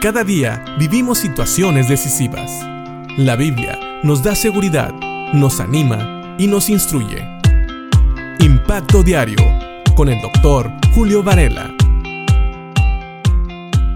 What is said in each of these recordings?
Cada día vivimos situaciones decisivas. La Biblia nos da seguridad, nos anima y nos instruye. Impacto Diario con el doctor Julio Varela.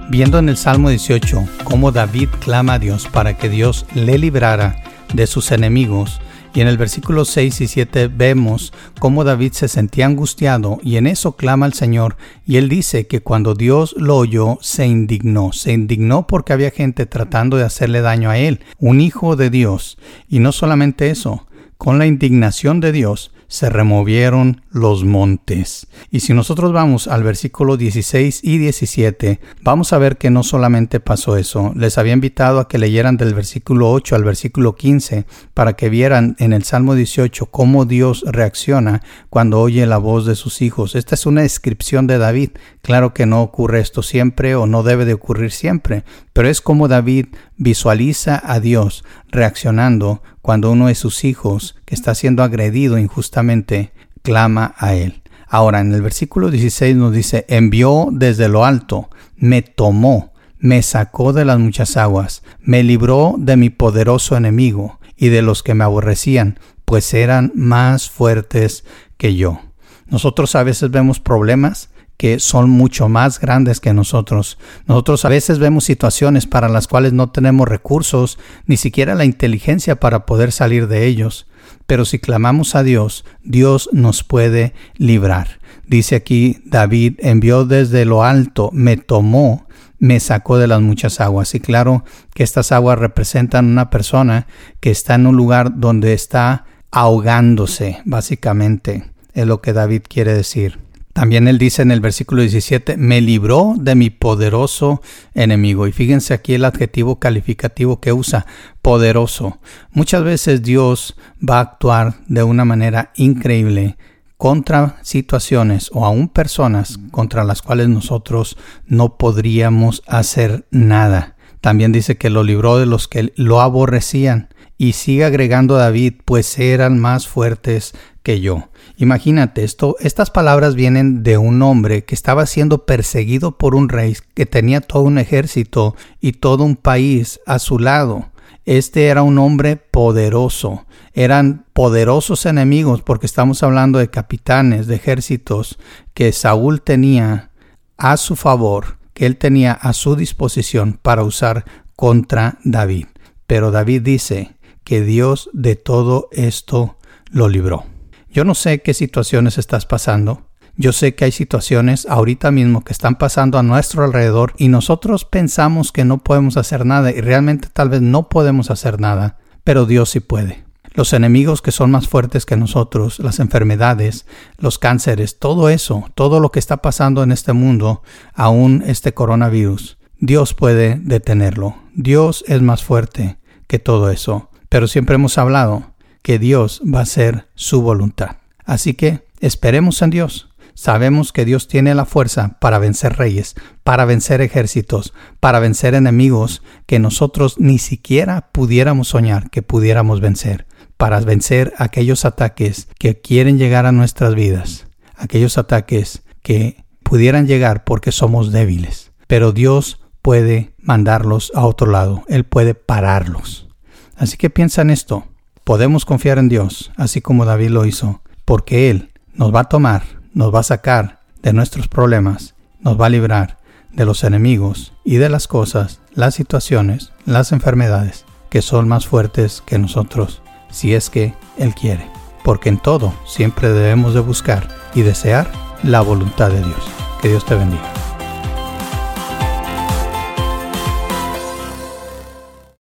Viendo en el Salmo 18 cómo David clama a Dios para que Dios le librara de sus enemigos, y en el versículo 6 y 7 vemos cómo David se sentía angustiado y en eso clama al Señor y él dice que cuando Dios lo oyó se indignó, se indignó porque había gente tratando de hacerle daño a él, un hijo de Dios. Y no solamente eso, con la indignación de Dios se removieron los montes. Y si nosotros vamos al versículo 16 y 17, vamos a ver que no solamente pasó eso. Les había invitado a que leyeran del versículo 8 al versículo 15 para que vieran en el Salmo 18 cómo Dios reacciona cuando oye la voz de sus hijos. Esta es una descripción de David. Claro que no ocurre esto siempre o no debe de ocurrir siempre, pero es como David visualiza a Dios reaccionando cuando uno de sus hijos que está siendo agredido injustamente clama a él. Ahora en el versículo 16 nos dice, envió desde lo alto, me tomó, me sacó de las muchas aguas, me libró de mi poderoso enemigo y de los que me aborrecían, pues eran más fuertes que yo. Nosotros a veces vemos problemas que son mucho más grandes que nosotros. Nosotros a veces vemos situaciones para las cuales no tenemos recursos, ni siquiera la inteligencia para poder salir de ellos. Pero si clamamos a Dios, Dios nos puede librar. Dice aquí David, envió desde lo alto, me tomó, me sacó de las muchas aguas. Y claro que estas aguas representan una persona que está en un lugar donde está ahogándose, básicamente, es lo que David quiere decir. También él dice en el versículo 17, me libró de mi poderoso enemigo. Y fíjense aquí el adjetivo calificativo que usa, poderoso. Muchas veces Dios va a actuar de una manera increíble contra situaciones o aún personas contra las cuales nosotros no podríamos hacer nada. También dice que lo libró de los que lo aborrecían. Y sigue agregando David, pues eran más fuertes que yo. Imagínate esto, estas palabras vienen de un hombre que estaba siendo perseguido por un rey que tenía todo un ejército y todo un país a su lado. Este era un hombre poderoso. Eran poderosos enemigos porque estamos hablando de capitanes, de ejércitos que Saúl tenía a su favor, que él tenía a su disposición para usar contra David. Pero David dice que Dios de todo esto lo libró. Yo no sé qué situaciones estás pasando. Yo sé que hay situaciones ahorita mismo que están pasando a nuestro alrededor y nosotros pensamos que no podemos hacer nada y realmente tal vez no podemos hacer nada, pero Dios sí puede. Los enemigos que son más fuertes que nosotros, las enfermedades, los cánceres, todo eso, todo lo que está pasando en este mundo, aún este coronavirus, Dios puede detenerlo. Dios es más fuerte que todo eso. Pero siempre hemos hablado que Dios va a hacer su voluntad. Así que esperemos en Dios. Sabemos que Dios tiene la fuerza para vencer reyes, para vencer ejércitos, para vencer enemigos que nosotros ni siquiera pudiéramos soñar que pudiéramos vencer, para vencer aquellos ataques que quieren llegar a nuestras vidas, aquellos ataques que pudieran llegar porque somos débiles. Pero Dios puede mandarlos a otro lado, Él puede pararlos. Así que piensa en esto. Podemos confiar en Dios, así como David lo hizo, porque Él nos va a tomar, nos va a sacar de nuestros problemas, nos va a librar de los enemigos y de las cosas, las situaciones, las enfermedades que son más fuertes que nosotros, si es que Él quiere. Porque en todo siempre debemos de buscar y desear la voluntad de Dios. Que Dios te bendiga.